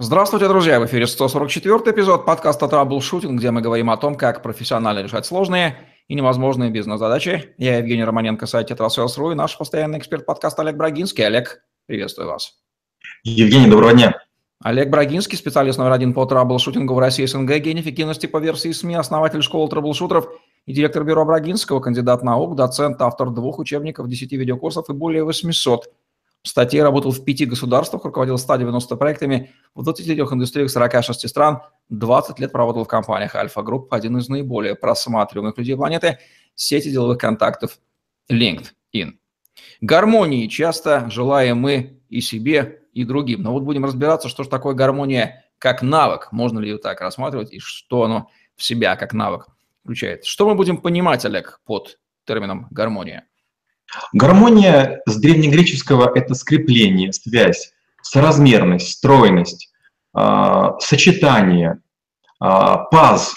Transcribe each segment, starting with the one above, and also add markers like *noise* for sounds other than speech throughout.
Здравствуйте, друзья! В эфире 144 эпизод подкаста «Траблшутинг», где мы говорим о том, как профессионально решать сложные и невозможные бизнес-задачи. Я Евгений Романенко, сайт «Tetrasales.ru» и наш постоянный эксперт подкаста Олег Брагинский. Олег, приветствую вас. Евгений, доброго дня. Олег Брагинский, специалист номер один по траблшутингу в России СНГ, гений эффективности по версии СМИ, основатель школы траблшутеров и директор бюро Брагинского, кандидат наук, доцент, автор двух учебников, 10 видеокурсов и более 800 статей, работал в пяти государствах, руководил 190 проектами в 23 индустриях 46 стран, 20 лет проработал в компаниях Альфа Групп, один из наиболее просматриваемых людей планеты, сети деловых контактов LinkedIn. Гармонии часто желаем мы и себе, и другим. Но вот будем разбираться, что же такое гармония как навык, можно ли ее так рассматривать, и что оно в себя как навык включает. Что мы будем понимать, Олег, под термином гармония? Гармония с древнегреческого – это скрепление, связь, соразмерность, стройность, а, сочетание, а, паз.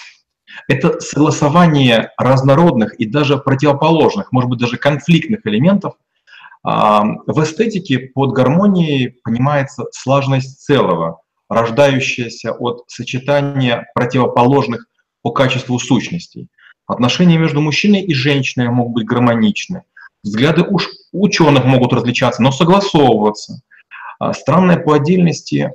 Это согласование разнородных и даже противоположных, может быть, даже конфликтных элементов. А, в эстетике под гармонией понимается слаженность целого, рождающаяся от сочетания противоположных по качеству сущностей. Отношения между мужчиной и женщиной могут быть гармоничны – Взгляды уж ученых могут различаться, но согласовываться. А странное по отдельности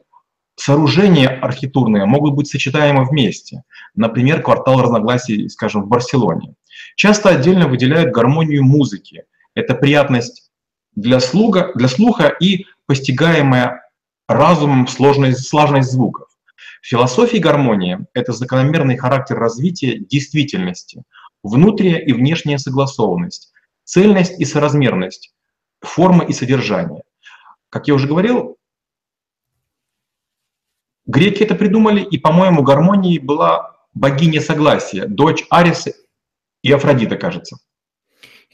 сооружения архитектурные могут быть сочетаемы вместе. Например, квартал разногласий, скажем, в Барселоне. Часто отдельно выделяют гармонию музыки. Это приятность для, слуха, для слуха и постигаемая разумом сложность, сложность звуков. В философии гармонии это закономерный характер развития действительности, внутренняя и внешняя согласованность, цельность и соразмерность, формы и содержание. Как я уже говорил, греки это придумали, и, по-моему, гармонией была богиня согласия, дочь Ариса и Афродита, кажется.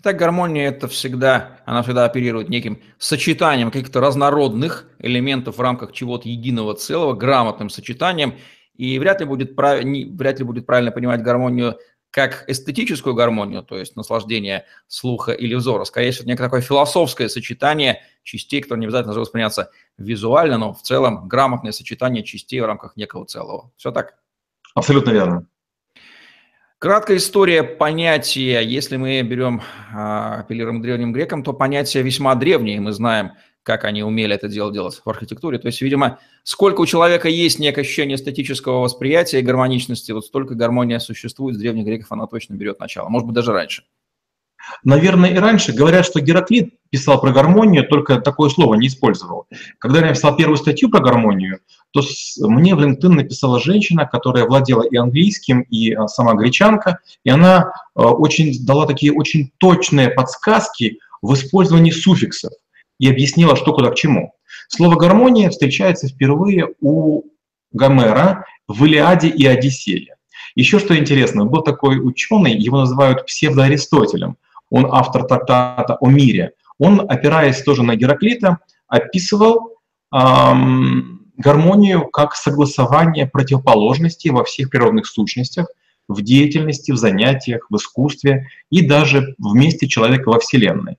Итак, гармония это всегда, она всегда оперирует неким сочетанием каких-то разнородных элементов в рамках чего-то единого целого, грамотным сочетанием. И вряд ли будет, прав... вряд ли будет правильно понимать гармонию как эстетическую гармонию, то есть наслаждение слуха или взора. Скорее всего, некое такое философское сочетание частей, которое не обязательно должно восприняться визуально, но в целом грамотное сочетание частей в рамках некого целого. Все так? Абсолютно верно. Краткая история понятия. Если мы берем, а, апеллируем к древним грекам, то понятие весьма древнее. Мы знаем как они умели это дело делать в архитектуре. То есть, видимо, сколько у человека есть некое ощущение эстетического восприятия и гармоничности, вот столько гармония существует, с древних греков она точно берет начало, может быть, даже раньше. Наверное, и раньше. Говорят, что Гераклит писал про гармонию, только такое слово не использовал. Когда я написал первую статью про гармонию, то мне в LinkedIn написала женщина, которая владела и английским, и а, сама гречанка, и она а, очень дала такие очень точные подсказки в использовании суффиксов и объяснила, что куда к чему. Слово «гармония» встречается впервые у Гомера в «Илиаде» и «Одиссее». Еще что интересно, был такой ученый, его называют псевдоаристотелем. Он автор трактата о мире. Он, опираясь тоже на Гераклита, описывал эм, гармонию как согласование противоположностей во всех природных сущностях, в деятельности, в занятиях, в искусстве и даже в месте человека во Вселенной.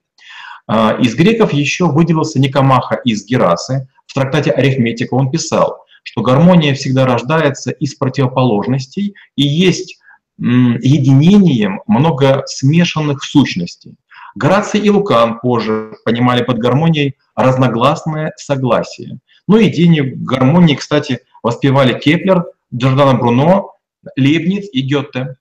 А, из греков еще выделился Никомаха из Герасы. В трактате «Арифметика» он писал, что гармония всегда рождается из противоположностей и есть единением много смешанных сущностей. Гораций и Лукан позже понимали под гармонией разногласное согласие. Ну и идею гармонии, кстати, воспевали Кеплер, Джордано Бруно, Лейбниц и Гёте.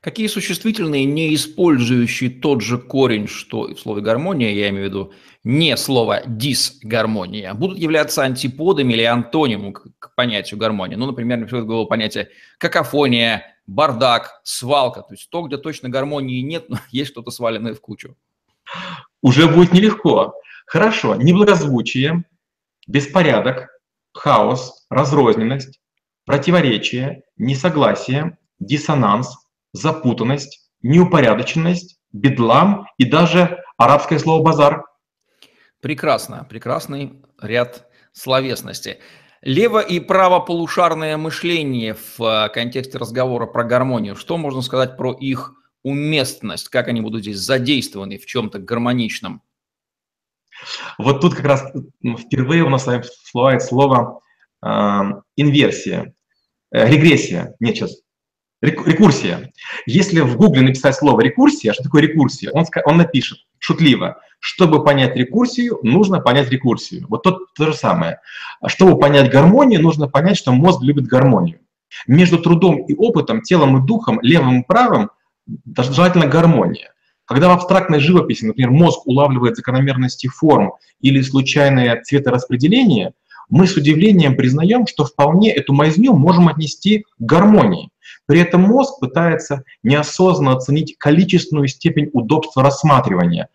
Какие существительные, не использующие тот же корень, что и в слове гармония, я имею в виду не слово дисгармония, будут являться антиподами или антонимом к понятию гармонии? Ну, например, мне приходит понятие какофония, бардак, свалка, то есть то, где точно гармонии нет, но *laughs* есть что-то сваленное в кучу. Уже будет нелегко. Хорошо, неблагозвучие, беспорядок, хаос, разрозненность, противоречие, несогласие, диссонанс – запутанность, неупорядоченность, бедлам и даже арабское слово «базар». Прекрасно, прекрасный ряд словесности. Лево- и правополушарное мышление в э, контексте разговора про гармонию. Что можно сказать про их уместность? Как они будут здесь задействованы в чем-то гармоничном? Вот тут как раз впервые у нас всплывает слово инверсия, э, регрессия, нет, сейчас, рекурсия. Если в Гугле написать слово рекурсия, что такое рекурсия, он, он напишет шутливо, чтобы понять рекурсию, нужно понять рекурсию. Вот то, то же самое. Чтобы понять гармонию, нужно понять, что мозг любит гармонию. Между трудом и опытом, телом и духом, левым и правым желательно гармония. Когда в абстрактной живописи, например, мозг улавливает закономерности форм или случайное цветораспределение, мы с удивлением признаем, что вполне эту мазню можем отнести к гармонии. При этом мозг пытается неосознанно оценить количественную степень удобства рассматривания,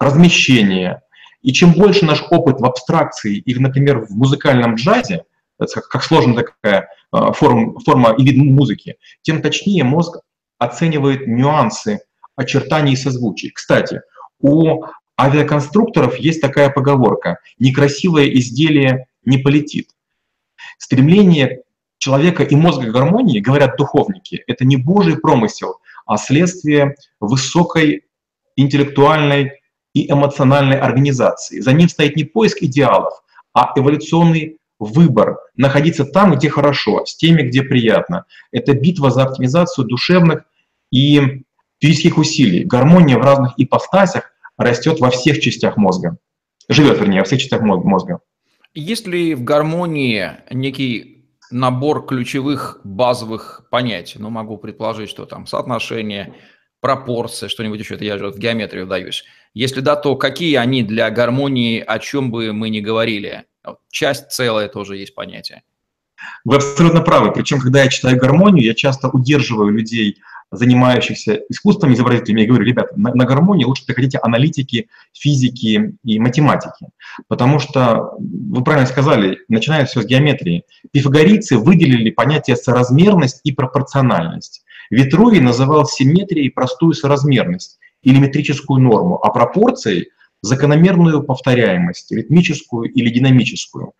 размещения. И чем больше наш опыт в абстракции или, например, в музыкальном джазе, как, как сложная такая э, форма, форма и вид музыки, тем точнее мозг оценивает нюансы очертаний и созвучий. Кстати, у авиаконструкторов есть такая поговорка «некрасивое изделие не полетит». Стремление человека и мозга к гармонии, говорят духовники, это не Божий промысел, а следствие высокой интеллектуальной и эмоциональной организации. За ним стоит не поиск идеалов, а эволюционный выбор находиться там, где хорошо, с теми, где приятно. Это битва за оптимизацию душевных и физических усилий. Гармония в разных ипостасях растет во всех частях мозга. Живет, вернее, во всех частях мозга. Есть ли в гармонии некий набор ключевых базовых понятий? Ну, могу предположить, что там соотношение, пропорция, что-нибудь еще, это я же в геометрию даюсь. Если да, то какие они для гармонии, о чем бы мы ни говорили? Часть целая тоже есть понятие. Вы абсолютно правы. Причем, когда я читаю гармонию, я часто удерживаю людей занимающихся искусством изобразителями, я говорю, ребята, на, на гармонии лучше приходите аналитики, физики и математики. Потому что, вы правильно сказали, начинается все с геометрии. Пифагорийцы выделили понятие соразмерность и пропорциональность. Витрувий называл симметрией простую соразмерность или метрическую норму, а пропорцией закономерную повторяемость, ритмическую или динамическую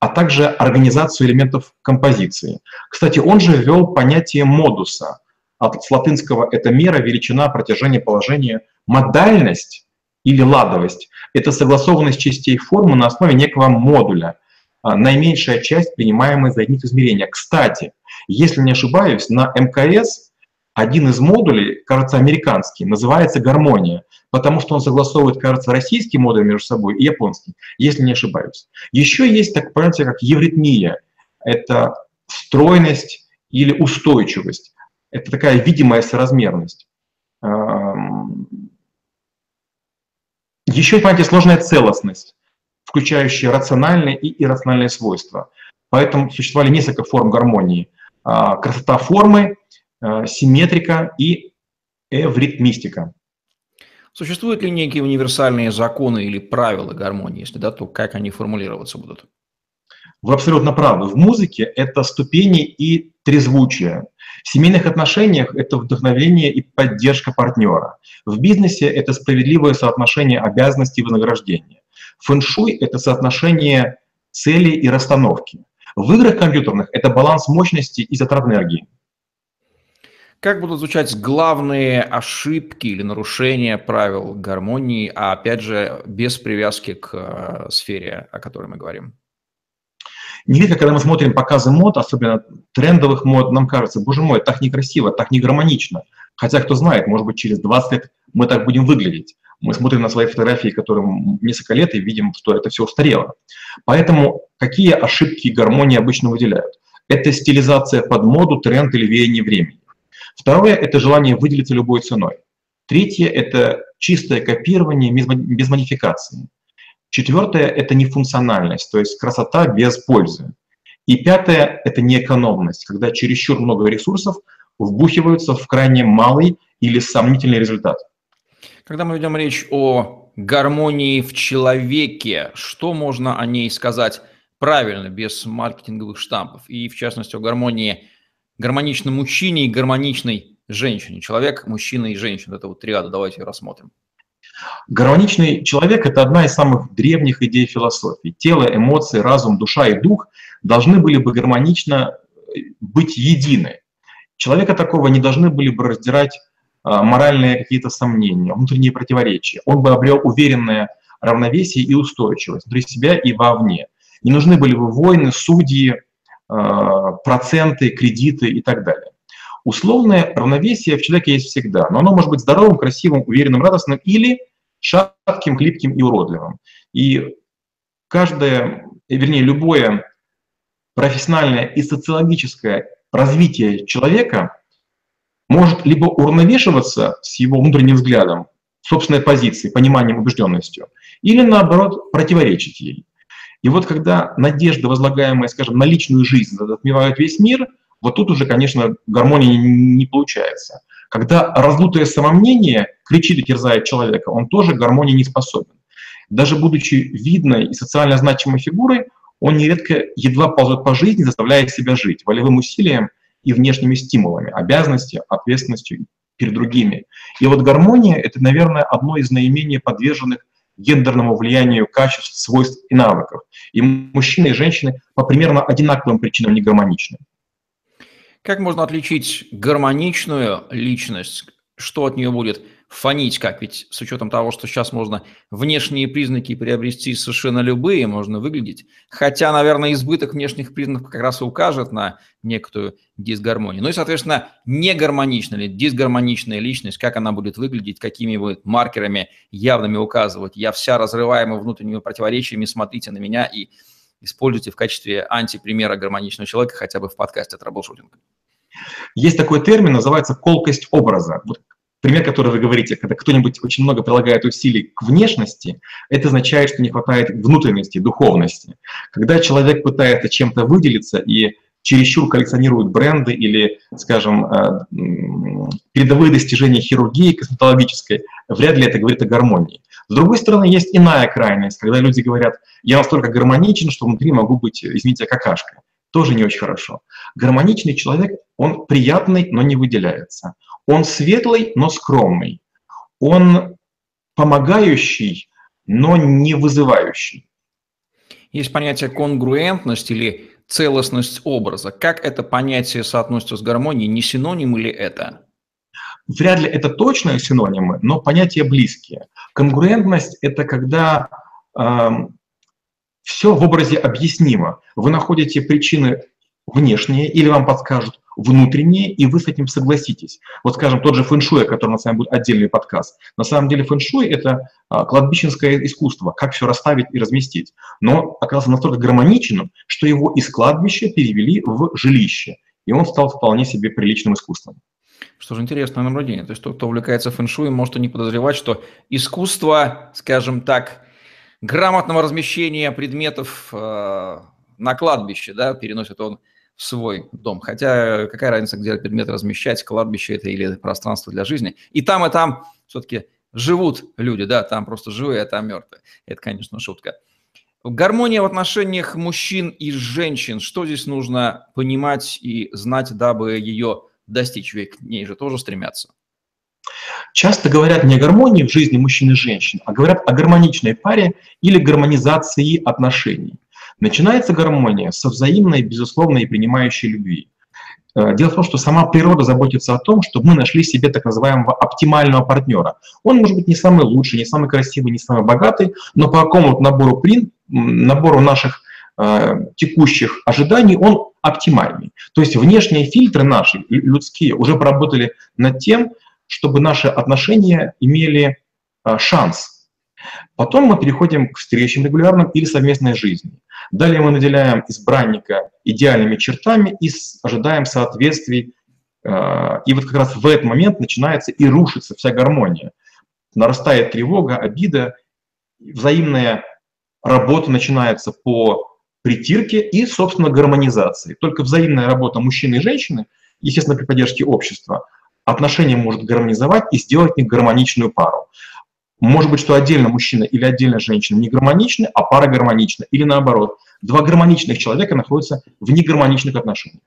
а также организацию элементов композиции. Кстати, он же ввел понятие модуса, от, с латинского это мера, величина, протяжение, положение. Модальность или ладовость – это согласованность частей формы на основе некого модуля, а, наименьшая часть, принимаемая за единицу измерения. Кстати, если не ошибаюсь, на МКС один из модулей, кажется, американский, называется гармония, потому что он согласовывает, кажется, российский модуль между собой и японский, если не ошибаюсь. Еще есть так понятие, как евритмия. Это стройность или устойчивость. Это такая видимая соразмерность. Еще понятие сложная целостность, включающая рациональные и иррациональные свойства. Поэтому существовали несколько форм гармонии. А, красота формы, а, симметрика и эвритмистика. Существуют ли некие универсальные законы или правила гармонии? Если да, то как они формулироваться будут? Вы абсолютно правы. В музыке это ступени и трезвучие. В семейных отношениях это вдохновение и поддержка партнера. В бизнесе это справедливое соотношение обязанностей и вознаграждения. Фэншуй – это соотношение цели и расстановки. В играх компьютерных это баланс мощности и затрат энергии. Как будут звучать главные ошибки или нарушения правил гармонии, а опять же без привязки к э, сфере, о которой мы говорим? Нередко, когда мы смотрим показы мод, особенно трендовых мод, нам кажется, боже мой, так некрасиво, так не гармонично. Хотя, кто знает, может быть, через 20 лет мы так будем выглядеть. Мы смотрим на свои фотографии, которым несколько лет, и видим, что это все устарело. Поэтому какие ошибки гармонии обычно выделяют? Это стилизация под моду, тренд или веяние времени. Второе – это желание выделиться любой ценой. Третье – это чистое копирование без модификации. Четвертое – это нефункциональность, то есть красота без пользы. И пятое – это неэкономность, когда чересчур много ресурсов вбухиваются в крайне малый или сомнительный результат. Когда мы ведем речь о гармонии в человеке, что можно о ней сказать правильно, без маркетинговых штампов? И, в частности, о гармонии гармоничном мужчине и гармоничной женщине. Человек, мужчина и женщина. Это вот триада, давайте рассмотрим. Гармоничный человек – это одна из самых древних идей философии. Тело, эмоции, разум, душа и дух должны были бы гармонично э, быть едины. Человека такого не должны были бы раздирать а, моральные какие-то сомнения, внутренние противоречия. Он бы обрел уверенное равновесие и устойчивость внутри себя и вовне. Не нужны были бы войны, судьи, э, проценты, кредиты и так далее. Условное равновесие в человеке есть всегда, но оно может быть здоровым, красивым, уверенным, радостным или шатким, хлипким и уродливым. И каждое, вернее, любое профессиональное и социологическое развитие человека может либо уравновешиваться с его внутренним взглядом, собственной позицией, пониманием, убежденностью, или наоборот противоречить ей. И вот когда надежда, возлагаемая, скажем, на личную жизнь, затмевает весь мир, вот тут уже, конечно, гармонии не получается. Когда раздутое самомнение кричит и терзает человека, он тоже гармонии не способен. Даже будучи видной и социально значимой фигурой, он нередко едва ползет по жизни, заставляя себя жить волевым усилием и внешними стимулами, обязанностью, ответственностью перед другими. И вот гармония — это, наверное, одно из наименее подверженных гендерному влиянию качеств, свойств и навыков. И мужчины и женщины по примерно одинаковым причинам не гармоничны. Как можно отличить гармоничную личность? Что от нее будет фонить как? Ведь с учетом того, что сейчас можно внешние признаки приобрести совершенно любые, можно выглядеть. Хотя, наверное, избыток внешних признаков как раз и укажет на некоторую дисгармонию. Ну и, соответственно, негармоничная или дисгармоничная личность, как она будет выглядеть, какими будет маркерами явными указывать. Я вся разрываема внутренними противоречиями, смотрите на меня и используйте в качестве антипримера гармоничного человека хотя бы в подкасте «Траблшутинг». Есть такой термин, называется колкость образа. Вот пример, который вы говорите, когда кто-нибудь очень много прилагает усилий к внешности, это означает, что не хватает внутренности, духовности. Когда человек пытается чем-то выделиться и чересчур коллекционирует бренды или, скажем, э, передовые достижения хирургии косметологической, вряд ли это говорит о гармонии. С другой стороны, есть иная крайность, когда люди говорят, я настолько гармоничен, что внутри могу быть, извините, какашкой. Тоже не очень хорошо. Гармоничный человек, он приятный, но не выделяется. Он светлый, но скромный. Он помогающий, но не вызывающий. Есть понятие конгруентность или целостность образа. Как это понятие соотносится с гармонией? Не синоним ли это? Вряд ли это точные синонимы, но понятия близкие. Конгруентность – это когда э, эм, все в образе объяснимо. Вы находите причины внешние или вам подскажут внутренние, и вы с этим согласитесь. Вот, скажем, тот же фэншуй, о котором у нас с вами будет отдельный подкаст. На самом деле фэншуй – это а, кладбищенское искусство, как все расставить и разместить. Но оказался настолько гармоничным, что его из кладбища перевели в жилище, и он стал вполне себе приличным искусством. Что же интересное наблюдение. То есть тот, кто увлекается фэншуем, может и не подозревать, что искусство, скажем так, грамотного размещения предметов э, на кладбище, да, переносит он в свой дом. Хотя какая разница, где предмет размещать, кладбище это или пространство для жизни. И там, и там все-таки живут люди, да, там просто живые, а там мертвые. Это, конечно, шутка. Гармония в отношениях мужчин и женщин. Что здесь нужно понимать и знать, дабы ее достичь? Ведь к ней же тоже стремятся. Часто говорят не о гармонии в жизни мужчин и женщин, а говорят о гармоничной паре или гармонизации отношений. Начинается гармония со взаимной, безусловной и принимающей любви. Э, дело в том, что сама природа заботится о том, чтобы мы нашли себе так называемого оптимального партнера. Он может быть не самый лучший, не самый красивый, не самый богатый, но по какому-то набору, прин, набору наших текущих ожиданий он оптимальный. То есть внешние фильтры наши, людские, уже поработали над тем, чтобы наши отношения имели э, шанс Потом мы переходим к встречам регулярным или совместной жизни. Далее мы наделяем избранника идеальными чертами и ожидаем соответствий. Э, и вот как раз в этот момент начинается и рушится вся гармония. Нарастает тревога, обида, взаимная работа начинается по притирке и, собственно, гармонизации. Только взаимная работа мужчины и женщины, естественно, при поддержке общества, отношения может гармонизовать и сделать них гармоничную пару. Может быть, что отдельно мужчина или отдельно женщина не гармоничны, а пара гармонична. Или наоборот, два гармоничных человека находятся в негармоничных отношениях.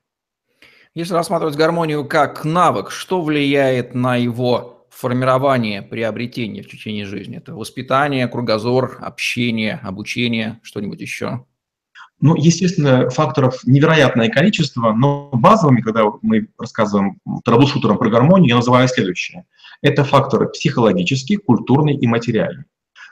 Если рассматривать гармонию как навык, что влияет на его формирование, приобретение в течение жизни? Это воспитание, кругозор, общение, обучение, что-нибудь еще? Ну, естественно, факторов невероятное количество, но базовыми, когда мы рассказываем трэблшутерам про гармонию, я называю следующее. Это факторы психологический, культурный и материальный.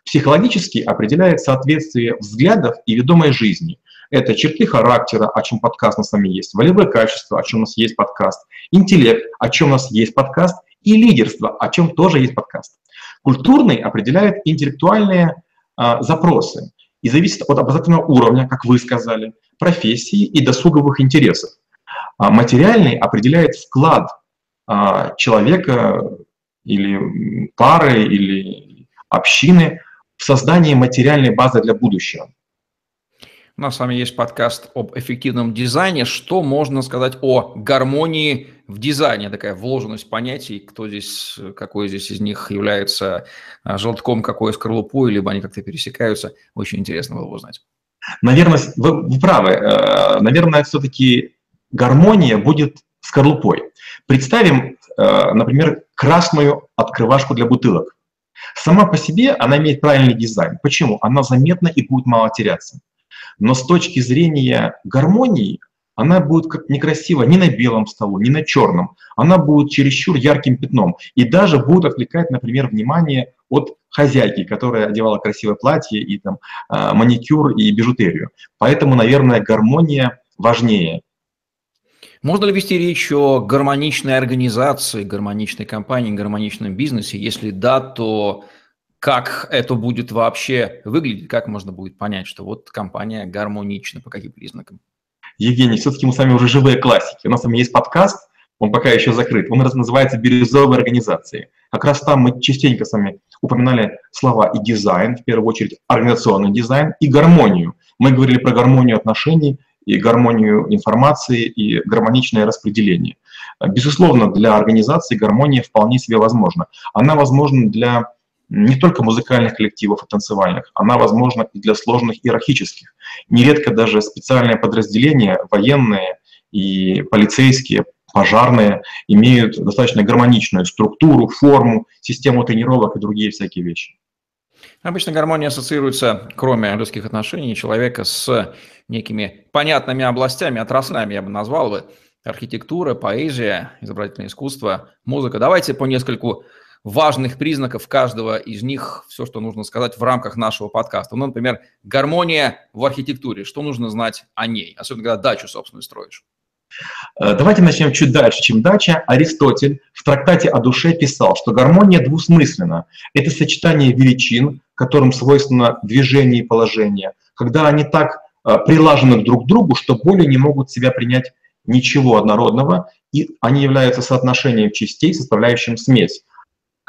Психологический определяет соответствие взглядов и ведомой жизни. Это черты характера, о чем подкаст у нас с вами есть, волевое качество, о чем у нас есть подкаст, интеллект, о чем у нас есть подкаст, и лидерство, о чем тоже есть подкаст. Культурный определяет интеллектуальные а, запросы и зависит от образовательного уровня, как вы сказали, профессии и досуговых интересов. А материальный определяет вклад а, человека или пары или общины в создание материальной базы для будущего. У нас с вами есть подкаст об эффективном дизайне. Что можно сказать о гармонии в дизайне? Такая вложенность понятий, кто здесь, какой здесь из них является а, желтком, какой скорлупой, либо они как-то пересекаются. Очень интересно было бы узнать. Наверное, вы, вы правы. Э, наверное, все-таки гармония будет скорлупой. Представим, э, например, красную открывашку для бутылок. Сама по себе она имеет правильный дизайн. Почему? Она заметна и будет мало теряться. Но с точки зрения гармонии она будет как некрасиво ни на белом столу, ни на черном. Она будет чересчур ярким пятном и даже будет отвлекать, например, внимание от хозяйки, которая одевала красивое платье и там а, маникюр и бижутерию. Поэтому, наверное, гармония важнее. Можно ли вести речь о гармоничной организации, гармоничной компании, гармоничном бизнесе? Если да, то как это будет вообще выглядеть, как можно будет понять, что вот компания гармонична, по каким признакам? Евгений, все-таки мы с вами уже живые классики. У нас с есть подкаст, он пока еще закрыт. Он называется «Бирюзовые организации». Как раз там мы частенько с вами упоминали слова и дизайн, в первую очередь организационный дизайн, и гармонию. Мы говорили про гармонию отношений, и гармонию информации, и гармоничное распределение. Безусловно, для организации гармония вполне себе возможна. Она возможна для не только музыкальных коллективов и танцевальных, она возможна и для сложных иерархических. Нередко даже специальные подразделения, военные и полицейские, пожарные, имеют достаточно гармоничную структуру, форму, систему тренировок и другие всякие вещи. Обычно гармония ассоциируется, кроме людских отношений, человека с некими понятными областями, отраслями, я бы назвал бы. Архитектура, поэзия, изобразительное искусство, музыка. Давайте по нескольку важных признаков каждого из них, все, что нужно сказать в рамках нашего подкаста. Ну, например, гармония в архитектуре. Что нужно знать о ней, особенно когда дачу, собственно, строишь? Э, давайте начнем чуть дальше, чем дача. Аристотель в трактате о душе писал, что гармония двусмысленна. Это сочетание величин, которым свойственно движение и положение, когда они так э, прилажены друг к другу, что более не могут себя принять ничего однородного, и они являются соотношением частей, составляющим смесь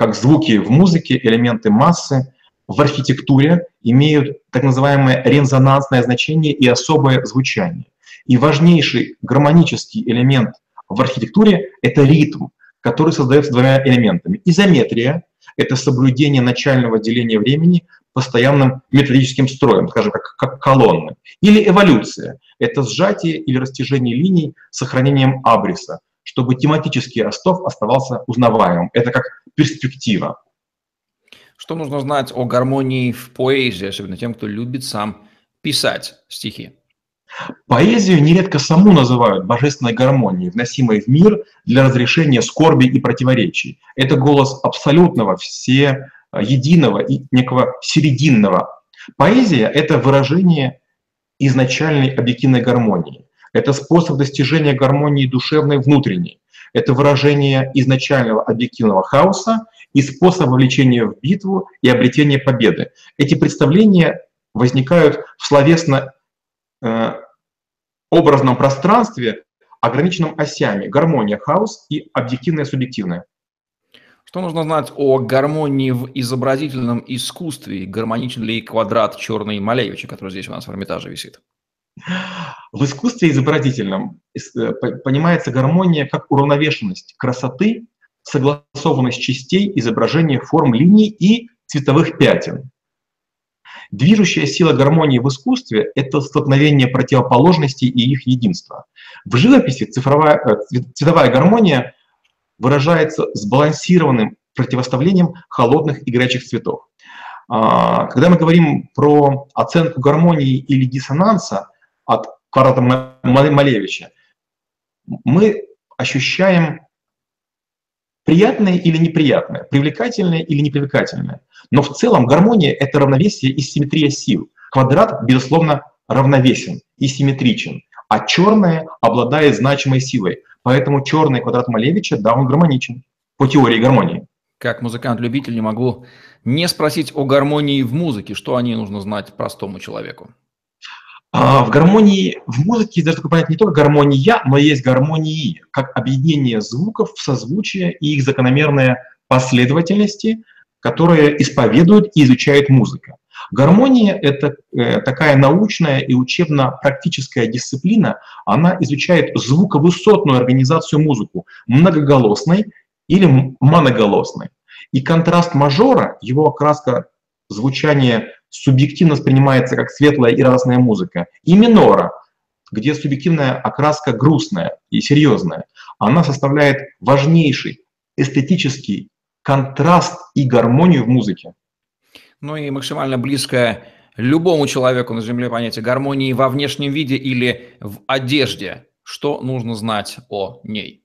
как звуки в музыке, элементы массы, в архитектуре имеют так называемое резонансное значение и особое звучание. И важнейший гармонический элемент в архитектуре — это ритм, который создается двумя элементами. Изометрия — это соблюдение начального деления времени постоянным методическим строем, скажем, как, как колонны. Или эволюция — это сжатие или растяжение линий с сохранением абриса, чтобы тематический Ростов оставался узнаваемым. Это как перспектива. Что нужно знать о гармонии в поэзии, особенно тем, кто любит сам писать стихи? Поэзию нередко саму называют божественной гармонией, вносимой в мир для разрешения скорби и противоречий. Это голос абсолютного, все единого и некого серединного. Поэзия — это выражение изначальной объективной гармонии. Это способ достижения гармонии душевной внутренней. Это выражение изначального объективного хаоса и способ вовлечения в битву и обретения победы. Эти представления возникают в словесно э, пространстве, ограниченном осями гармония, хаос и объективное субъективное. Что нужно знать о гармонии в изобразительном искусстве? Гармоничен ли квадрат черный Малевича, который здесь у нас в Эрмитаже висит? В искусстве изобразительном э, понимается гармония как уравновешенность красоты, согласованность частей, изображение форм линий и цветовых пятен. Движущая сила гармонии в искусстве – это столкновение противоположностей и их единства. В живописи цифровая, э, цветовая гармония выражается сбалансированным противоставлением холодных и горячих цветов. А, когда мы говорим про оценку гармонии или диссонанса, от квадрата Малевича, мы ощущаем приятное или неприятное, привлекательное или непривлекательное. Но в целом гармония — это равновесие и симметрия сил. Квадрат, безусловно, равновесен и симметричен, а черное обладает значимой силой. Поэтому черный квадрат Малевича, да, он гармоничен по теории гармонии. Как музыкант-любитель не могу не спросить о гармонии в музыке. Что о ней нужно знать простому человеку? А в гармонии, в музыке даже такое понятие не только гармония, но есть гармонии, как объединение звуков в созвучие и их закономерные последовательности, которые исповедует и изучает музыка. Гармония — это э, такая научная и учебно-практическая дисциплина. Она изучает звуковысотную организацию музыку, многоголосной или моноголосной. И контраст мажора, его окраска звучания субъективно воспринимается как светлая и радостная музыка, и минора, где субъективная окраска грустная и серьезная, она составляет важнейший эстетический контраст и гармонию в музыке. Ну и максимально близкое любому человеку на Земле понятие гармонии во внешнем виде или в одежде. Что нужно знать о ней?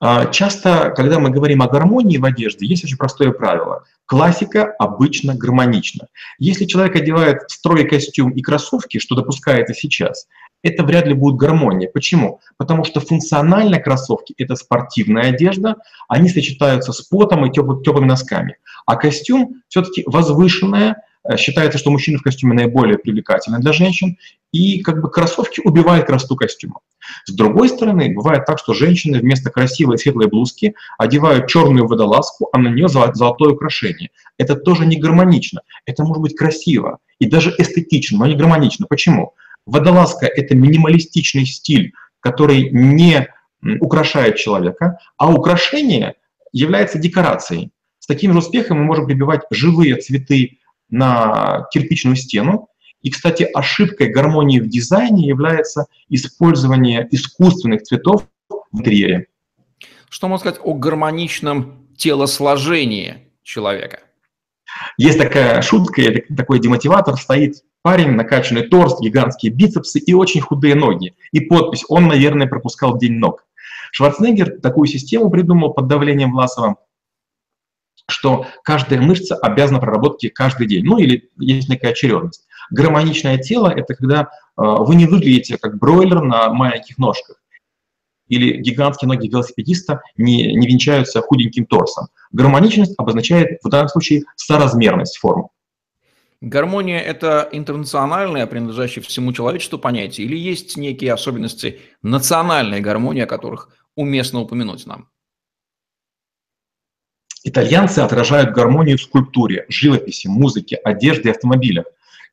А, часто, когда мы говорим о гармонии в одежде, есть очень простое правило. Классика обычно гармонична. Если человек одевает строй костюм и кроссовки, что допускается сейчас, это вряд ли будет гармония. Почему? Потому что функционально кроссовки – это спортивная одежда, они сочетаются с потом и теплыми носками. А костюм все-таки возвышенная, Э, считается, что мужчина в костюме наиболее привлекательны для женщин, и как бы кроссовки убивают красоту костюма. С другой стороны, бывает так, что женщины вместо красивой светлой блузки одевают черную водолазку, а на нее золотое украшение. Это тоже не гармонично. Это может быть красиво и даже эстетично, но не гармонично. Почему? Водолазка – это минималистичный стиль, который не украшает человека, а украшение является декорацией. С таким же успехом мы можем прибивать живые цветы на кирпичную стену. И, кстати, ошибкой гармонии в дизайне является использование искусственных цветов в интерьере. Что можно сказать о гармоничном телосложении человека? Есть такая шутка, такой демотиватор, стоит парень, накачанный торс, гигантские бицепсы и очень худые ноги. И подпись «Он, наверное, пропускал день ног». Шварценеггер такую систему придумал под давлением Власова, что каждая мышца обязана проработке каждый день, ну или есть некая очередность. Гармоничное тело – это когда э, вы не выглядите как бройлер на маленьких ножках, или гигантские ноги велосипедиста не, не венчаются худеньким торсом. Гармоничность обозначает в данном случае соразмерность форм. Гармония – это интернациональное, принадлежащее всему человечеству понятие, или есть некие особенности национальной гармонии, о которых уместно упомянуть нам? Итальянцы отражают гармонию в скульптуре, живописи, музыке, одежде и автомобилях.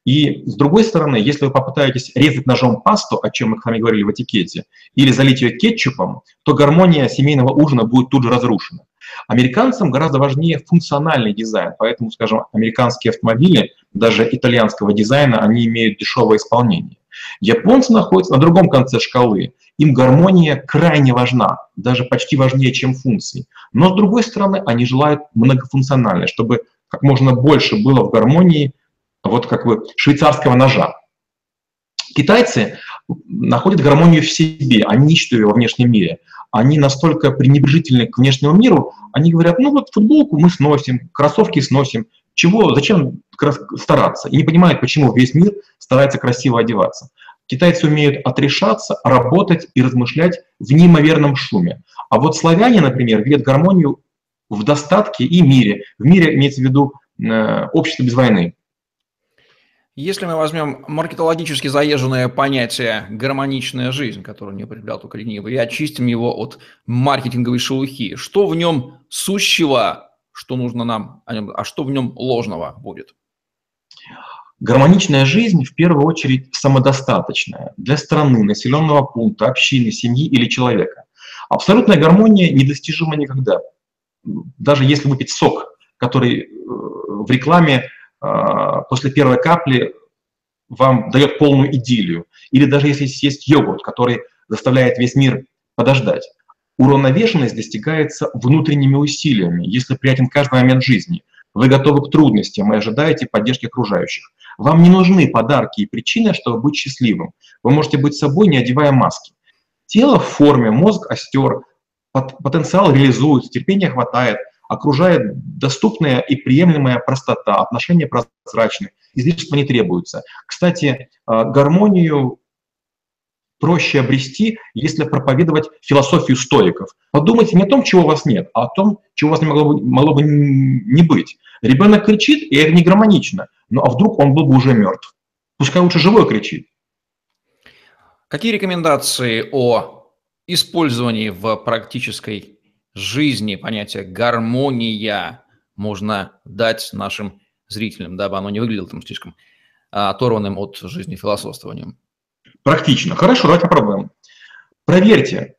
И с другой стороны, если вы попытаетесь резать ножом пасту, о чем мы с вами говорили в этикете, или залить ее кетчупом, то гармония семейного ужина будет тут же разрушена. Американцам гораздо важнее функциональный дизайн, поэтому, скажем, американские автомобили, даже итальянского дизайна, они имеют дешевое исполнение. Японцы находятся на другом конце шкалы. Им гармония крайне важна, даже почти важнее, чем функции. Но с другой стороны, они желают многофункционально, чтобы как можно больше было в гармонии вот как бы швейцарского ножа. Китайцы находят гармонию в себе, они ищут ее во внешнем мире. Они настолько пренебрежительны к внешнему миру, они говорят, ну вот футболку мы сносим, кроссовки сносим, чего, зачем стараться? И не понимают, почему весь мир старается красиво одеваться. Китайцы умеют отрешаться, работать и размышлять в неимоверном шуме. А вот славяне, например, видят гармонию в достатке и мире. В мире имеется в виду э, общество без войны. Если мы возьмем маркетологически заезженное понятие «гармоничная жизнь», которое не употреблял только ленивый, и очистим его от маркетинговой шелухи, что в нем сущего что нужно нам, а что в нем ложного будет? Гармоничная жизнь в первую очередь самодостаточная для страны, населенного пункта, общины, семьи или человека. Абсолютная гармония недостижима никогда. Даже если выпить сок, который э, в рекламе после первой капли вам дает полную идиллию, или даже если съесть йогурт, который заставляет весь мир подождать. Уравновешенность достигается внутренними усилиями, если приятен каждый момент жизни. Вы готовы к трудностям и ожидаете поддержки окружающих. Вам не нужны подарки и причины, чтобы быть счастливым. Вы можете быть собой, не одевая маски. Тело в форме, мозг остер, потенциал реализуется, терпения хватает, окружает доступная и приемлемая простота, отношения прозрачны. излишества не требуются. Кстати, а, гармонию проще обрести, если проповедовать философию стоиков. Подумайте не о том, чего у вас нет, а о том, чего у вас не могло бы, могло бы не быть. Ребенок кричит, и это не гармонично. Ну а вдруг он был бы уже мертв? Пускай лучше живой кричит. Какие рекомендации о использовании в практической жизни понятия гармония можно дать нашим зрителям, дабы оно не выглядело там слишком а, оторванным от жизни философствованием? Практично. Хорошо, давайте попробуем. Проверьте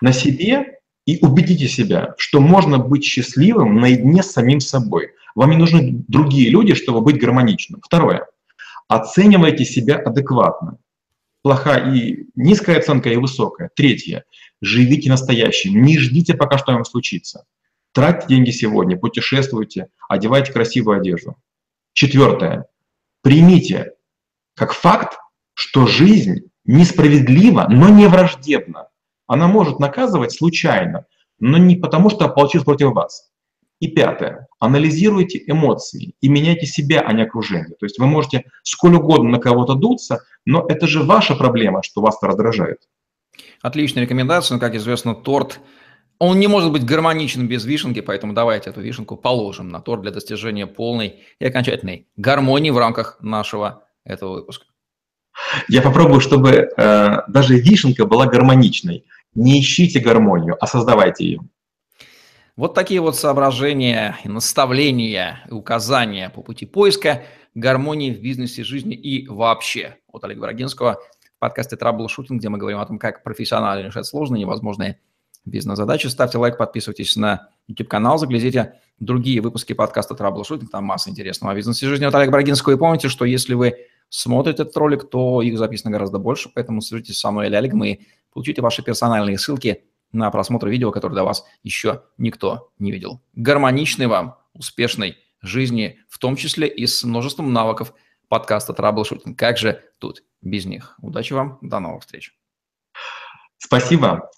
на себе и убедите себя, что можно быть счастливым наедине с самим собой. Вам не нужны другие люди, чтобы быть гармоничным. Второе. Оценивайте себя адекватно. Плохая и низкая оценка и высокая. Третье. Живите настоящим. Не ждите, пока что вам случится. Тратьте деньги сегодня, путешествуйте, одевайте красивую одежду. Четвертое. Примите как факт, что жизнь несправедлива, но не враждебна. Она может наказывать случайно, но не потому, что получилось против вас. И пятое. Анализируйте эмоции и меняйте себя, а не окружение. То есть вы можете сколь угодно на кого-то дуться, но это же ваша проблема, что вас раздражает. Отличная рекомендация. Но, как известно, торт, он не может быть гармоничным без вишенки, поэтому давайте эту вишенку положим на торт для достижения полной и окончательной гармонии в рамках нашего этого выпуска. Я попробую, чтобы э, даже вишенка была гармоничной. Не ищите гармонию, а создавайте ее. Вот такие вот соображения, наставления указания по пути поиска гармонии в бизнесе, жизни и вообще от Олега Брагинского в подкасте «Траблшутинг», где мы говорим о том, как профессионально решать сложные невозможные бизнес-задачи. Ставьте лайк, подписывайтесь на YouTube-канал, заглядите другие выпуски подкаста «Траблшутинг», там масса интересного о бизнесе и жизни от Олега Брагинского. И помните, что если вы смотрите этот ролик, то их записано гораздо больше, поэтому свяжитесь со мной или Олегом и получите ваши персональные ссылки на просмотр видео, которое до вас еще никто не видел. Гармоничной вам, успешной жизни, в том числе и с множеством навыков подкаста «Траблшутинг». Как же тут без них? Удачи вам, до новых встреч. Спасибо.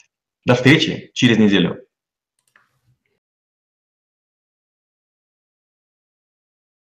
До встречи через неделю.